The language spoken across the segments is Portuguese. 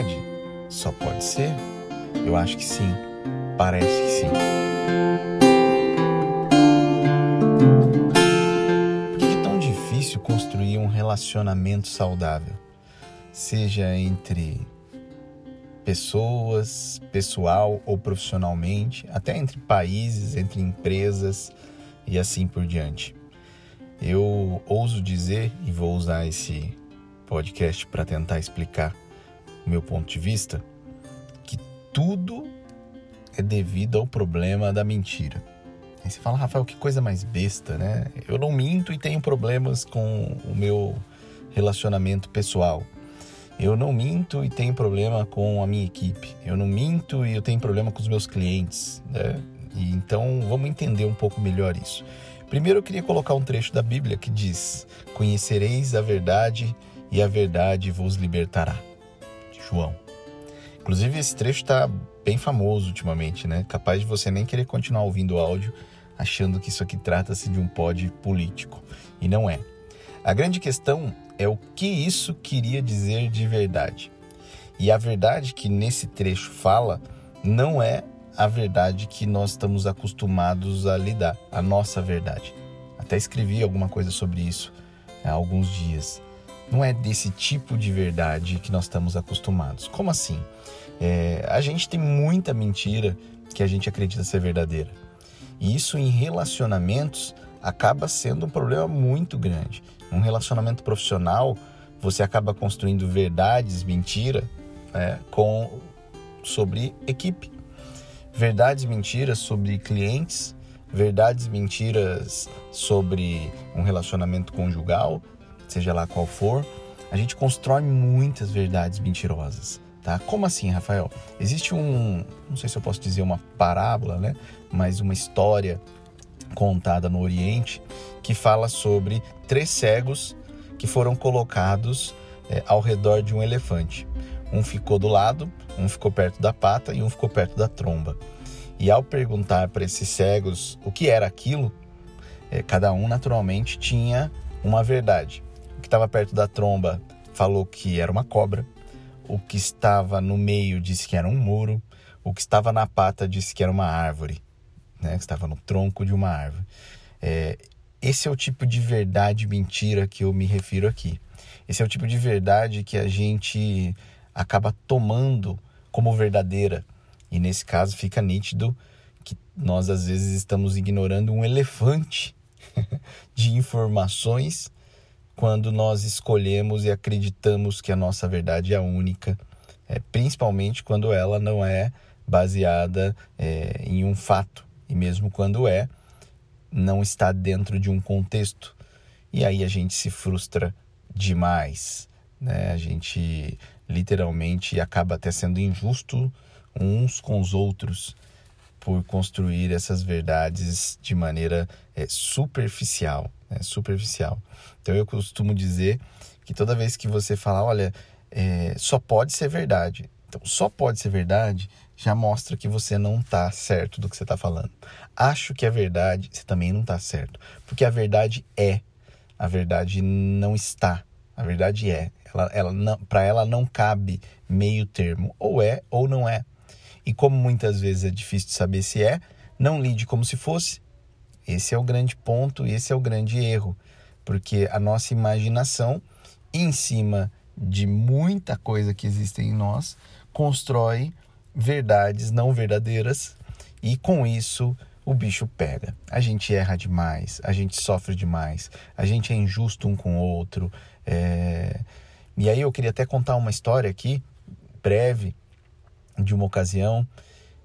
verdade? Só pode ser. Eu acho que sim. Parece que sim. Por que é tão difícil construir um relacionamento saudável? Seja entre pessoas, pessoal ou profissionalmente, até entre países, entre empresas e assim por diante. Eu ouso dizer, e vou usar esse podcast para tentar explicar meu ponto de vista, que tudo é devido ao problema da mentira. Aí você fala, Rafael, que coisa mais besta, né? Eu não minto e tenho problemas com o meu relacionamento pessoal. Eu não minto e tenho problema com a minha equipe. Eu não minto e eu tenho problema com os meus clientes. Né? E então vamos entender um pouco melhor isso. Primeiro eu queria colocar um trecho da Bíblia que diz: Conhecereis a verdade e a verdade vos libertará. João. Inclusive esse trecho está bem famoso ultimamente, né? Capaz de você nem querer continuar ouvindo o áudio achando que isso aqui trata-se de um pod político. E não é. A grande questão é o que isso queria dizer de verdade. E a verdade que nesse trecho fala não é a verdade que nós estamos acostumados a lidar, a nossa verdade. Até escrevi alguma coisa sobre isso há alguns dias. Não é desse tipo de verdade que nós estamos acostumados. Como assim? É, a gente tem muita mentira que a gente acredita ser verdadeira. E isso em relacionamentos acaba sendo um problema muito grande. Um relacionamento profissional, você acaba construindo verdades, mentira, é, com sobre equipe, verdades, mentiras sobre clientes, verdades, mentiras sobre um relacionamento conjugal, seja lá qual for. A gente constrói muitas verdades mentirosas. Tá? Como assim, Rafael? Existe um, não sei se eu posso dizer uma parábola, né? Mas uma história contada no Oriente que fala sobre três cegos que foram colocados é, ao redor de um elefante. Um ficou do lado, um ficou perto da pata e um ficou perto da tromba. E ao perguntar para esses cegos o que era aquilo, é, cada um naturalmente tinha uma verdade. Que estava perto da tromba falou que era uma cobra, o que estava no meio disse que era um muro, o que estava na pata disse que era uma árvore né, que estava no tronco de uma árvore. É, esse é o tipo de verdade mentira que eu me refiro aqui. Esse é o tipo de verdade que a gente acaba tomando como verdadeira. E nesse caso fica nítido que nós às vezes estamos ignorando um elefante de informações quando nós escolhemos e acreditamos que a nossa verdade é única, é, principalmente quando ela não é baseada é, em um fato, e mesmo quando é, não está dentro de um contexto. E aí a gente se frustra demais, né? A gente literalmente acaba até sendo injusto uns com os outros por construir essas verdades de maneira é, superficial, né? superficial. Então eu costumo dizer que toda vez que você fala, olha, é, só pode ser verdade. Então, só pode ser verdade já mostra que você não está certo do que você está falando. Acho que é verdade, você também não está certo. Porque a verdade é, a verdade não está. A verdade é. Ela, ela Para ela não cabe meio termo. Ou é ou não é. E como muitas vezes é difícil de saber se é, não lide como se fosse. Esse é o grande ponto, esse é o grande erro. Porque a nossa imaginação, em cima de muita coisa que existe em nós, constrói verdades não verdadeiras e com isso o bicho pega. A gente erra demais, a gente sofre demais, a gente é injusto um com o outro. É... E aí eu queria até contar uma história aqui, breve, de uma ocasião.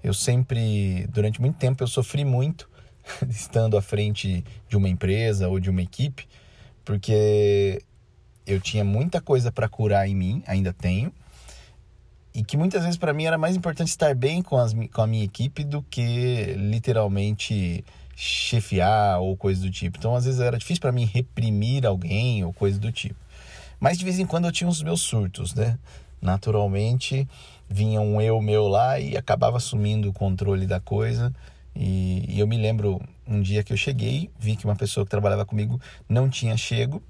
Eu sempre, durante muito tempo, eu sofri muito estando à frente de uma empresa ou de uma equipe, porque eu tinha muita coisa para curar em mim, ainda tenho, e que muitas vezes para mim era mais importante estar bem com, as, com a minha equipe do que literalmente chefiar ou coisa do tipo. Então, às vezes era difícil para mim reprimir alguém ou coisa do tipo. Mas de vez em quando eu tinha os meus surtos, né? Naturalmente vinha um eu meu lá e acabava assumindo o controle da coisa. E, e eu me lembro um dia que eu cheguei, vi que uma pessoa que trabalhava comigo não tinha chego,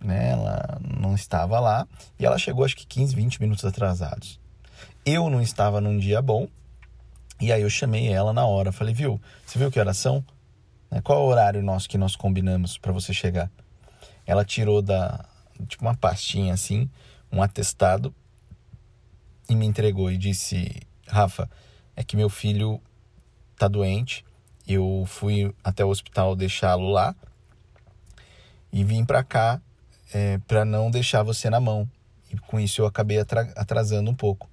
né? Ela não estava lá e ela chegou acho que 15, 20 minutos atrasados. Eu não estava num dia bom, e aí eu chamei ela na hora. Falei, viu, você viu que oração? Né, qual é o horário nosso que nós combinamos para você chegar? Ela tirou da, tipo uma pastinha assim, um atestado, e me entregou e disse, Rafa, é que meu filho tá doente, eu fui até o hospital deixá-lo lá e vim para cá é, para não deixar você na mão. E com isso eu acabei atrasando um pouco.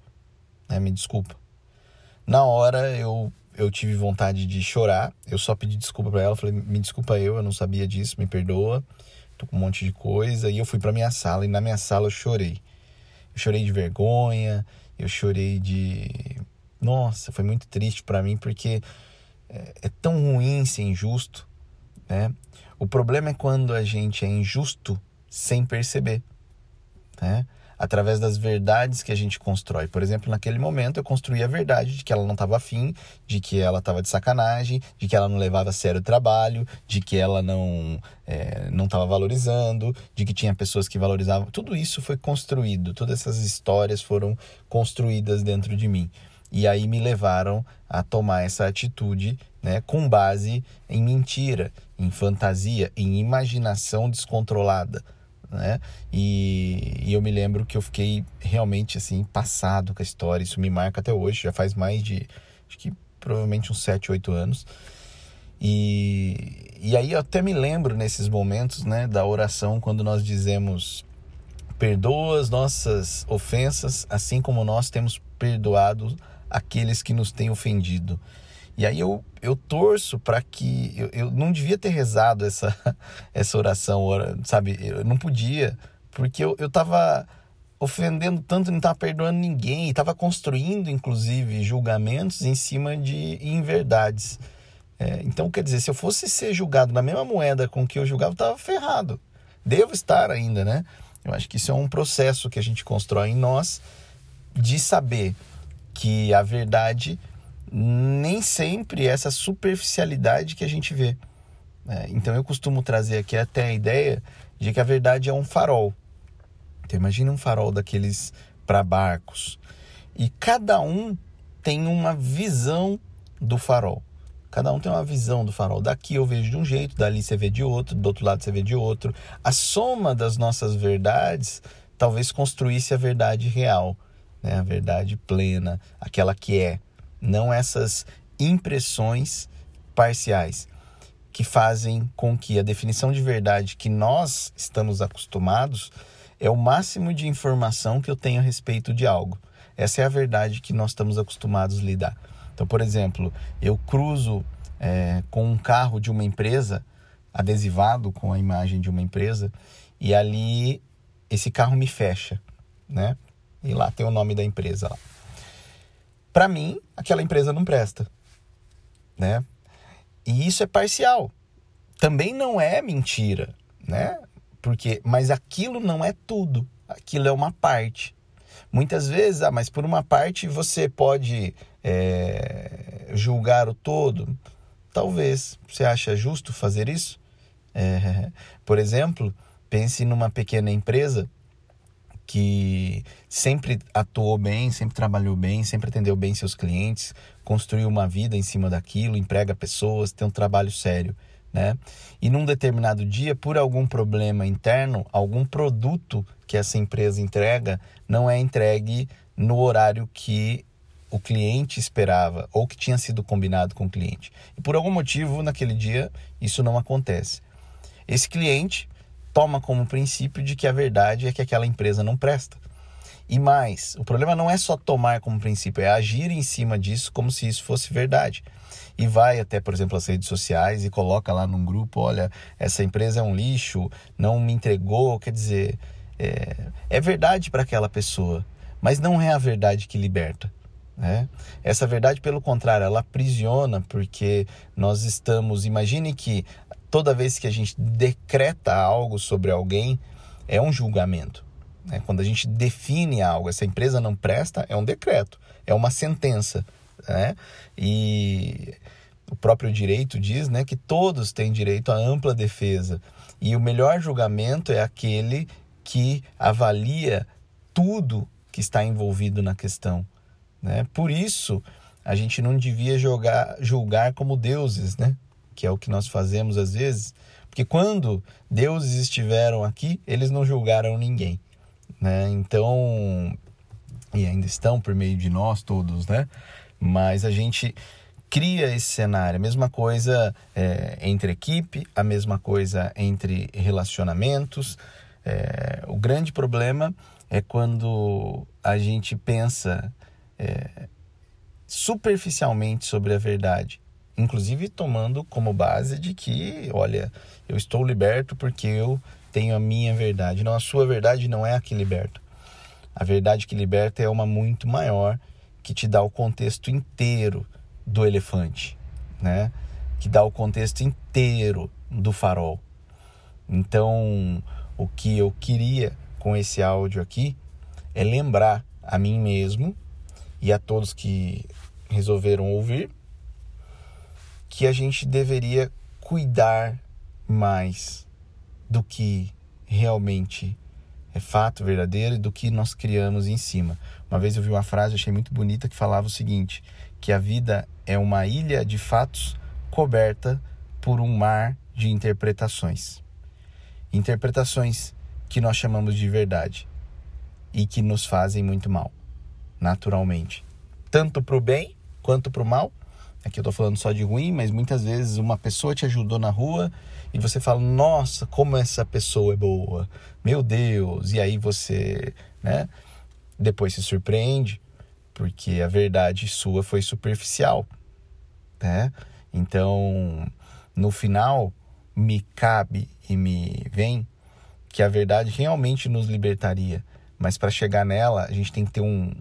Né? Me desculpa. Na hora eu, eu tive vontade de chorar. Eu só pedi desculpa para ela. Falei, me desculpa eu, eu não sabia disso, me perdoa. Tô com um monte de coisa. E eu fui para minha sala e na minha sala eu chorei. Eu chorei de vergonha, eu chorei de. Nossa, foi muito triste para mim porque é, é tão ruim ser injusto, né? O problema é quando a gente é injusto sem perceber, né? Através das verdades que a gente constrói. Por exemplo, naquele momento eu construí a verdade de que ela não estava afim, de que ela estava de sacanagem, de que ela não levava a sério o trabalho, de que ela não é, não estava valorizando, de que tinha pessoas que valorizavam. Tudo isso foi construído, todas essas histórias foram construídas dentro de mim e aí me levaram a tomar essa atitude né, com base em mentira, em fantasia, em imaginação descontrolada. Né? E, e, eu me lembro que eu fiquei realmente assim passado com a história. Isso me marca até hoje, já faz mais de acho que provavelmente uns 7, 8 anos. E, e aí eu até me lembro nesses momentos né, da oração quando nós dizemos perdoa as nossas ofensas, assim como nós temos perdoado aqueles que nos têm ofendido. E aí eu, eu torço para que. Eu, eu não devia ter rezado essa, essa oração, sabe? Eu não podia, porque eu, eu tava ofendendo tanto, não estava perdoando ninguém, estava construindo, inclusive, julgamentos em cima de inverdades. É, então, quer dizer, se eu fosse ser julgado na mesma moeda com que eu julgava, eu estava ferrado. Devo estar ainda, né? Eu acho que isso é um processo que a gente constrói em nós de saber que a verdade nem sempre essa superficialidade que a gente vê. É, então eu costumo trazer aqui até a ideia de que a verdade é um farol. Então imagine um farol daqueles para barcos. E cada um tem uma visão do farol. Cada um tem uma visão do farol. Daqui eu vejo de um jeito, dali você vê de outro, do outro lado você vê de outro. A soma das nossas verdades talvez construísse a verdade real né? a verdade plena, aquela que é, não essas impressões parciais que fazem com que a definição de verdade que nós estamos acostumados é o máximo de informação que eu tenho a respeito de algo. Essa é a verdade que nós estamos acostumados a lidar. Então, por exemplo, eu cruzo é, com um carro de uma empresa, adesivado com a imagem de uma empresa, e ali esse carro me fecha, né? E lá tem o nome da empresa lá. Para mim, aquela empresa não presta, né? E isso é parcial. Também não é mentira, né? Porque, mas aquilo não é tudo. Aquilo é uma parte. Muitas vezes, ah, mas por uma parte você pode é, julgar o todo. Talvez. Você acha justo fazer isso? É, por exemplo, pense numa pequena empresa que sempre atuou bem, sempre trabalhou bem, sempre atendeu bem seus clientes, construiu uma vida em cima daquilo, emprega pessoas, tem um trabalho sério, né? E num determinado dia, por algum problema interno, algum produto que essa empresa entrega não é entregue no horário que o cliente esperava ou que tinha sido combinado com o cliente. E por algum motivo, naquele dia, isso não acontece. Esse cliente toma como princípio de que a verdade é que aquela empresa não presta. E mais, o problema não é só tomar como princípio, é agir em cima disso como se isso fosse verdade. E vai até, por exemplo, as redes sociais e coloca lá num grupo: olha, essa empresa é um lixo, não me entregou. Quer dizer, é, é verdade para aquela pessoa, mas não é a verdade que liberta. Né? Essa verdade, pelo contrário, ela aprisiona, porque nós estamos. Imagine que toda vez que a gente decreta algo sobre alguém, é um julgamento. Né? Quando a gente define algo, essa empresa não presta, é um decreto, é uma sentença. Né? E o próprio direito diz né, que todos têm direito à ampla defesa. E o melhor julgamento é aquele que avalia tudo que está envolvido na questão. Né? Por isso, a gente não devia jogar, julgar como deuses, né? Que é o que nós fazemos às vezes. Porque quando deuses estiveram aqui, eles não julgaram ninguém. Né? Então, e ainda estão por meio de nós todos, né? Mas a gente cria esse cenário. A mesma coisa é, entre equipe, a mesma coisa entre relacionamentos. É, o grande problema é quando a gente pensa é, superficialmente sobre a verdade, inclusive tomando como base de que, olha, eu estou liberto porque eu tenho a minha verdade. Não, a sua verdade não é a que liberta. A verdade que liberta é uma muito maior, que te dá o contexto inteiro do elefante, né? Que dá o contexto inteiro do farol. Então, o que eu queria com esse áudio aqui é lembrar a mim mesmo e a todos que resolveram ouvir que a gente deveria cuidar mais do que realmente é fato verdadeiro e do que nós criamos em cima. Uma vez eu vi uma frase, achei muito bonita, que falava o seguinte: que a vida é uma ilha de fatos coberta por um mar de interpretações. Interpretações que nós chamamos de verdade e que nos fazem muito mal, naturalmente. Tanto para o bem quanto para o mal. Aqui eu estou falando só de ruim, mas muitas vezes uma pessoa te ajudou na rua e você fala: Nossa, como essa pessoa é boa, meu Deus. E aí você, né, depois se surpreende, porque a verdade sua foi superficial, né? Então, no final, me cabe e me vem que a verdade realmente nos libertaria. Mas para chegar nela, a gente tem que ter um,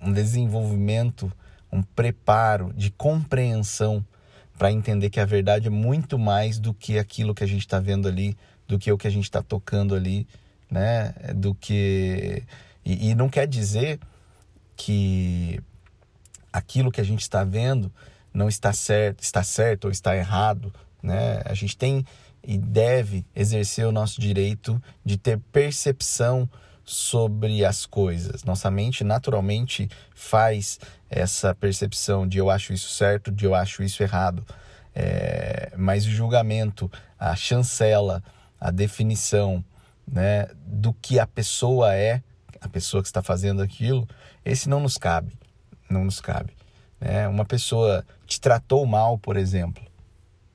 um desenvolvimento, um preparo de compreensão para entender que a verdade é muito mais do que aquilo que a gente está vendo ali, do que o que a gente está tocando ali, né? Do que e, e não quer dizer que aquilo que a gente está vendo não está certo, está certo ou está errado, né? A gente tem e deve exercer o nosso direito de ter percepção sobre as coisas. Nossa mente naturalmente faz essa percepção de eu acho isso certo, de eu acho isso errado. É, mas o julgamento, a chancela, a definição né, do que a pessoa é, a pessoa que está fazendo aquilo, esse não nos cabe. Não nos cabe. Né? Uma pessoa te tratou mal, por exemplo.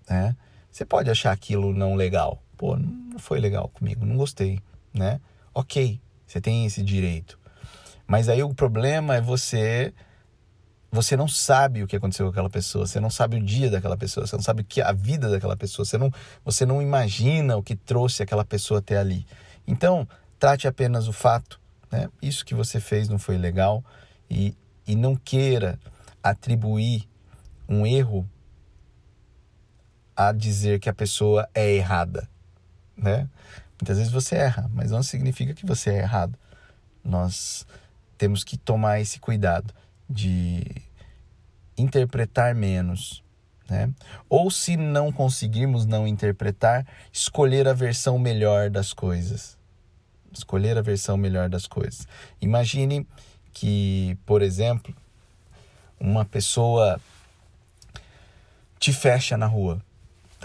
Né? Você pode achar aquilo não legal. Pô, não foi legal comigo, não gostei, né? Ok, você tem esse direito. Mas aí o problema é você você não sabe o que aconteceu com aquela pessoa, você não sabe o dia daquela pessoa, você não sabe que a vida daquela pessoa, você não, você não imagina o que trouxe aquela pessoa até ali. Então, trate apenas o fato, né? Isso que você fez não foi legal e, e não queira atribuir um erro a dizer que a pessoa é errada, né? Muitas vezes você erra, mas não significa que você é errado. Nós temos que tomar esse cuidado de interpretar menos, né? Ou se não conseguirmos não interpretar, escolher a versão melhor das coisas. Escolher a versão melhor das coisas. Imagine que, por exemplo, uma pessoa te fecha na rua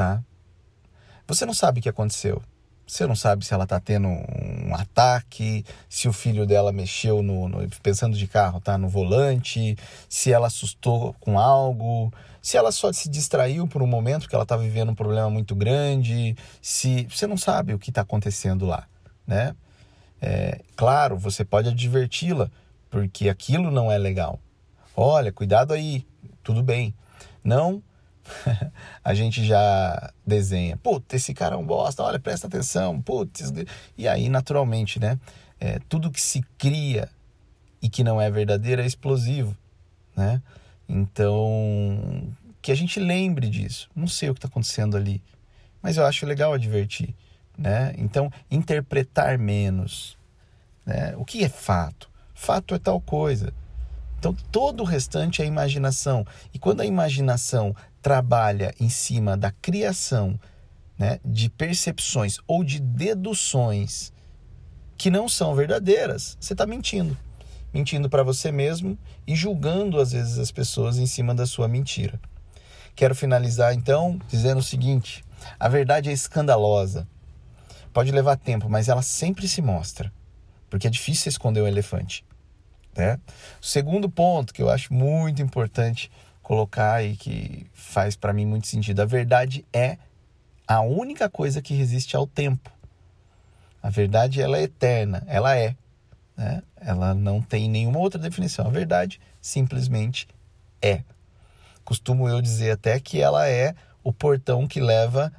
tá? Você não sabe o que aconteceu. Você não sabe se ela está tendo um ataque, se o filho dela mexeu no, no, pensando de carro, tá no volante, se ela assustou com algo, se ela só se distraiu por um momento que ela está vivendo um problema muito grande, se você não sabe o que está acontecendo lá, né? É, claro, você pode adverti-la porque aquilo não é legal. Olha, cuidado aí, tudo bem. Não a gente já desenha. Putz, esse cara é um bosta, olha, presta atenção, putz. E aí, naturalmente, né? É, tudo que se cria e que não é verdadeiro é explosivo, né? Então, que a gente lembre disso. Não sei o que está acontecendo ali, mas eu acho legal advertir, né? Então, interpretar menos, né? O que é fato? Fato é tal coisa. Então, todo o restante é imaginação. E quando a imaginação trabalha em cima da criação né, de percepções ou de deduções que não são verdadeiras, você está mentindo. mentindo para você mesmo e julgando às vezes as pessoas em cima da sua mentira. Quero finalizar então dizendo o seguinte: a verdade é escandalosa. Pode levar tempo, mas ela sempre se mostra, porque é difícil esconder o elefante. Né? O segundo ponto que eu acho muito importante colocar e que faz para mim muito sentido: a verdade é a única coisa que resiste ao tempo. A verdade ela é eterna, ela é. Né? Ela não tem nenhuma outra definição. A verdade simplesmente é. Costumo eu dizer até que ela é o portão que leva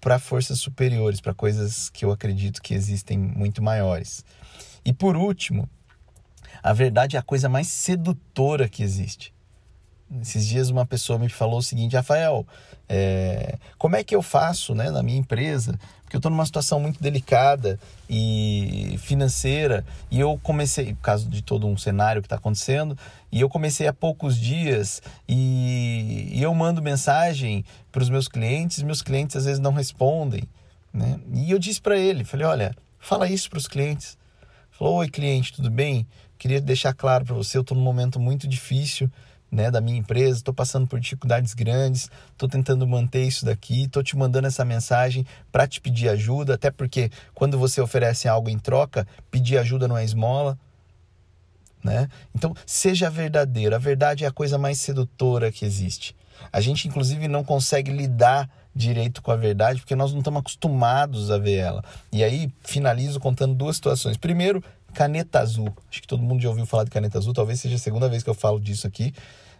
para forças superiores, para coisas que eu acredito que existem muito maiores. E por último, a verdade é a coisa mais sedutora que existe. Esses dias uma pessoa me falou o seguinte, Rafael, é, como é que eu faço né, na minha empresa? Porque eu estou numa situação muito delicada e financeira e eu comecei, por causa de todo um cenário que está acontecendo, e eu comecei há poucos dias e, e eu mando mensagem para os meus clientes, meus clientes às vezes não respondem. Né? E eu disse para ele, falei, olha, fala isso para os clientes. Falou, oi cliente, tudo bem? Queria deixar claro para você, eu estou num momento muito difícil, né, da minha empresa, estou passando por dificuldades grandes, estou tentando manter isso daqui, estou te mandando essa mensagem para te pedir ajuda, até porque quando você oferece algo em troca, pedir ajuda não é esmola. Né? Então, seja verdadeiro. A verdade é a coisa mais sedutora que existe. A gente, inclusive, não consegue lidar direito com a verdade porque nós não estamos acostumados a ver ela. E aí, finalizo contando duas situações. Primeiro, caneta azul. Acho que todo mundo já ouviu falar de caneta azul, talvez seja a segunda vez que eu falo disso aqui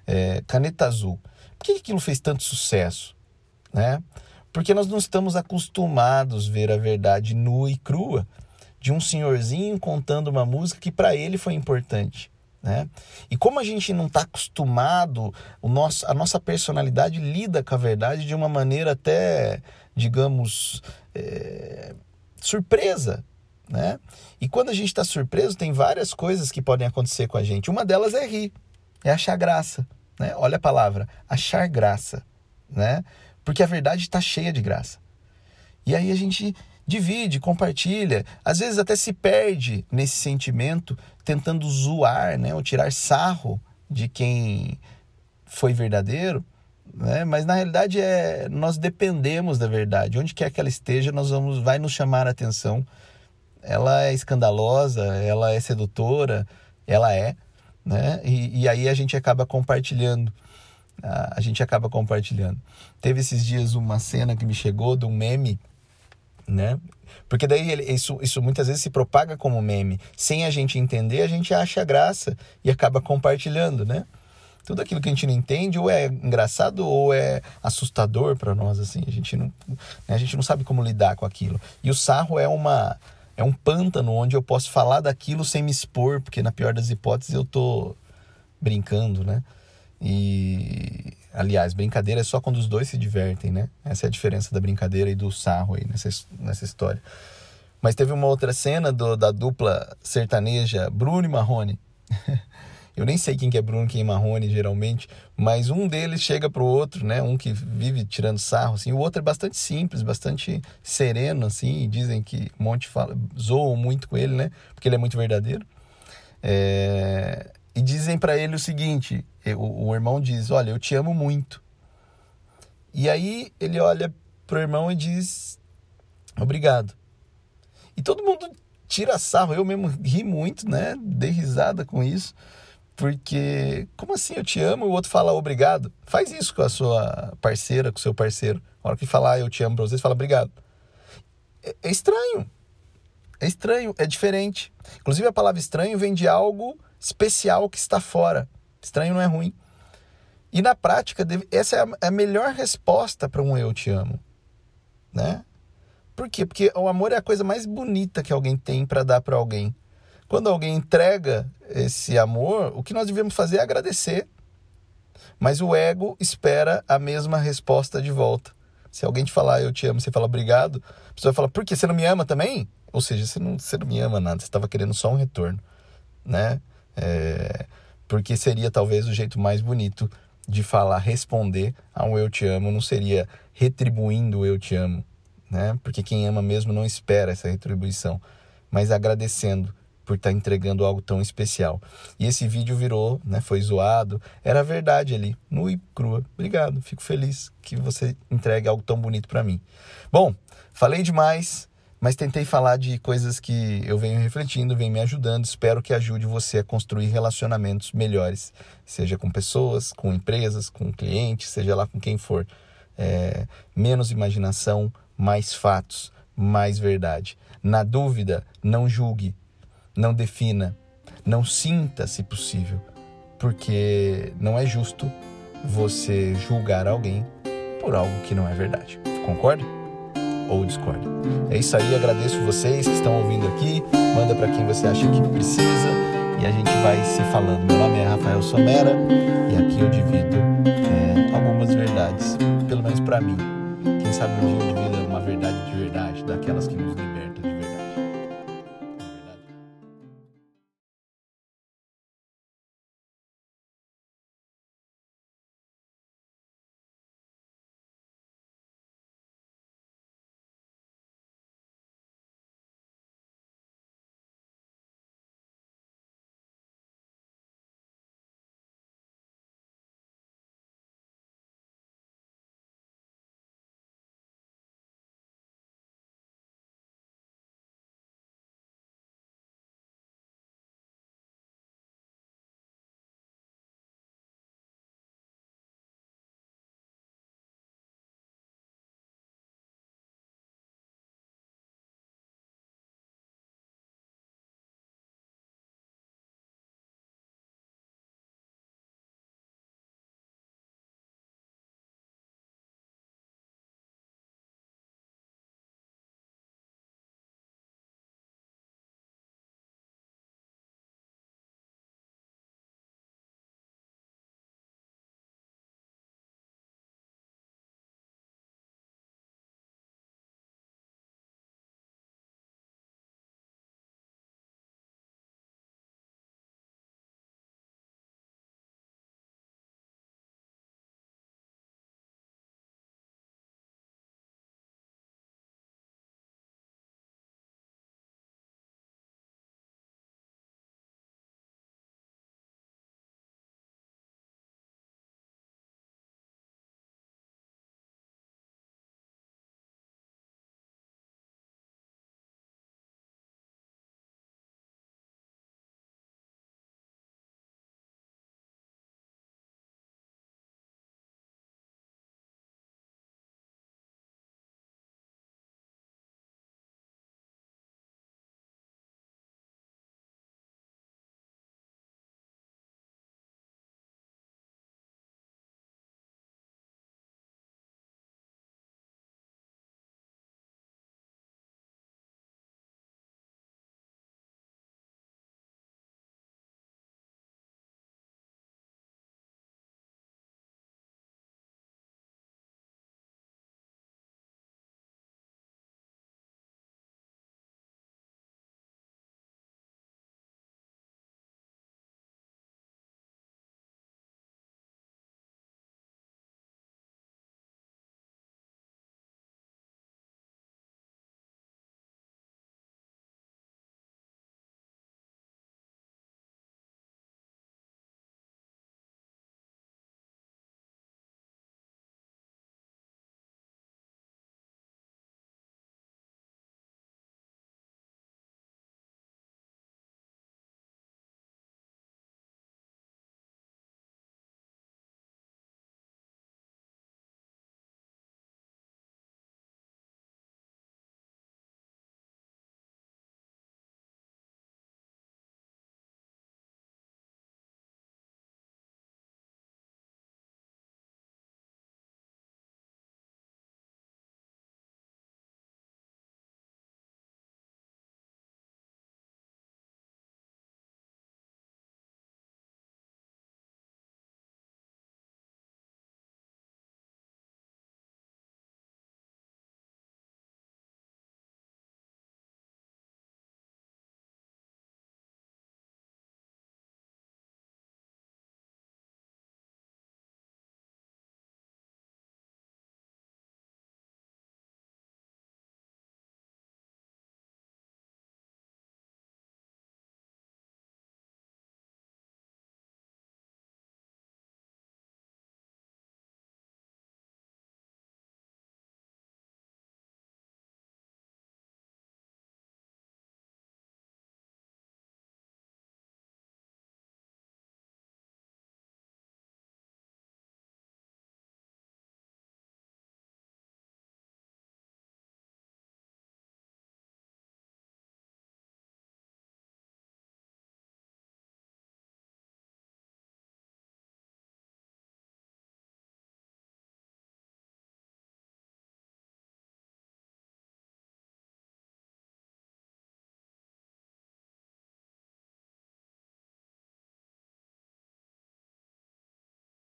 é, caneta azul. Por que aquilo fez tanto sucesso? Né? Porque nós não estamos acostumados a ver a verdade nua e crua de um senhorzinho contando uma música que para ele foi importante. Né? E como a gente não está acostumado, o nosso, a nossa personalidade lida com a verdade de uma maneira até, digamos, é, surpresa. Né? E quando a gente está surpreso, tem várias coisas que podem acontecer com a gente. Uma delas é rir é achar graça, né? Olha a palavra, achar graça, né? Porque a verdade está cheia de graça. E aí a gente divide, compartilha, às vezes até se perde nesse sentimento, tentando zoar, né? Ou tirar sarro de quem foi verdadeiro, né? Mas na realidade é nós dependemos da verdade. Onde quer que ela esteja, nós vamos vai nos chamar a atenção. Ela é escandalosa, ela é sedutora, ela é, né? E, e aí a gente acaba compartilhando. A, gente acaba compartilhando. Teve esses dias uma cena que me chegou de um meme, né? Porque daí ele, isso, isso muitas vezes se propaga como meme. Sem a gente entender, a gente acha graça e acaba compartilhando, né? Tudo aquilo que a gente não entende ou é engraçado ou é assustador para nós assim. A gente não, né? a gente não sabe como lidar com aquilo. E o sarro é uma é um pântano onde eu posso falar daquilo sem me expor, porque na pior das hipóteses eu tô brincando, né? E aliás, brincadeira é só quando os dois se divertem, né? Essa é a diferença da brincadeira e do sarro aí nessa, nessa história. Mas teve uma outra cena do, da dupla sertaneja Bruno e Marrone. Eu nem sei quem que é Bruno, quem é Marrone, geralmente, mas um deles chega pro outro, né? Um que vive tirando sarro, assim. O outro é bastante simples, bastante sereno, assim. Dizem que um monte fala, zoam muito com ele, né? Porque ele é muito verdadeiro. É... E dizem para ele o seguinte: o, o irmão diz, olha, eu te amo muito. E aí ele olha pro irmão e diz, obrigado. E todo mundo tira sarro, eu mesmo ri muito, né? Dei risada com isso. Porque, como assim eu te amo e o outro fala obrigado? Faz isso com a sua parceira, com o seu parceiro. Na hora que falar eu te amo pra vocês, fala obrigado. É, é estranho. É estranho, é diferente. Inclusive a palavra estranho vem de algo especial que está fora. Estranho não é ruim. E na prática, essa é, é a melhor resposta para um eu te amo. Né? Por quê? Porque o amor é a coisa mais bonita que alguém tem para dar para alguém. Quando alguém entrega esse amor, o que nós devemos fazer é agradecer. Mas o ego espera a mesma resposta de volta. Se alguém te falar eu te amo, você fala obrigado, a pessoa vai falar, por que você não me ama também? Ou seja, você não, você não me ama nada, você estava querendo só um retorno, né? É, porque seria talvez o jeito mais bonito de falar, responder a um eu te amo, não seria retribuindo o eu te amo, né? Porque quem ama mesmo não espera essa retribuição, mas agradecendo por estar tá entregando algo tão especial. E esse vídeo virou, né, foi zoado, era verdade ali, nua e crua. Obrigado, fico feliz que você entregue algo tão bonito para mim. Bom, falei demais, mas tentei falar de coisas que eu venho refletindo, venho me ajudando. Espero que ajude você a construir relacionamentos melhores, seja com pessoas, com empresas, com clientes, seja lá com quem for. É, menos imaginação, mais fatos, mais verdade. Na dúvida, não julgue, não defina, não sinta, se possível, porque não é justo você julgar alguém por algo que não é verdade. Concorda? Ou discorda? É isso aí, agradeço vocês que estão ouvindo aqui. Manda para quem você acha que precisa e a gente vai se falando. Meu nome é Rafael Somera e aqui eu divido é, algumas verdades, pelo menos para mim. Quem sabe um dia eu divido uma verdade de verdade, daquelas que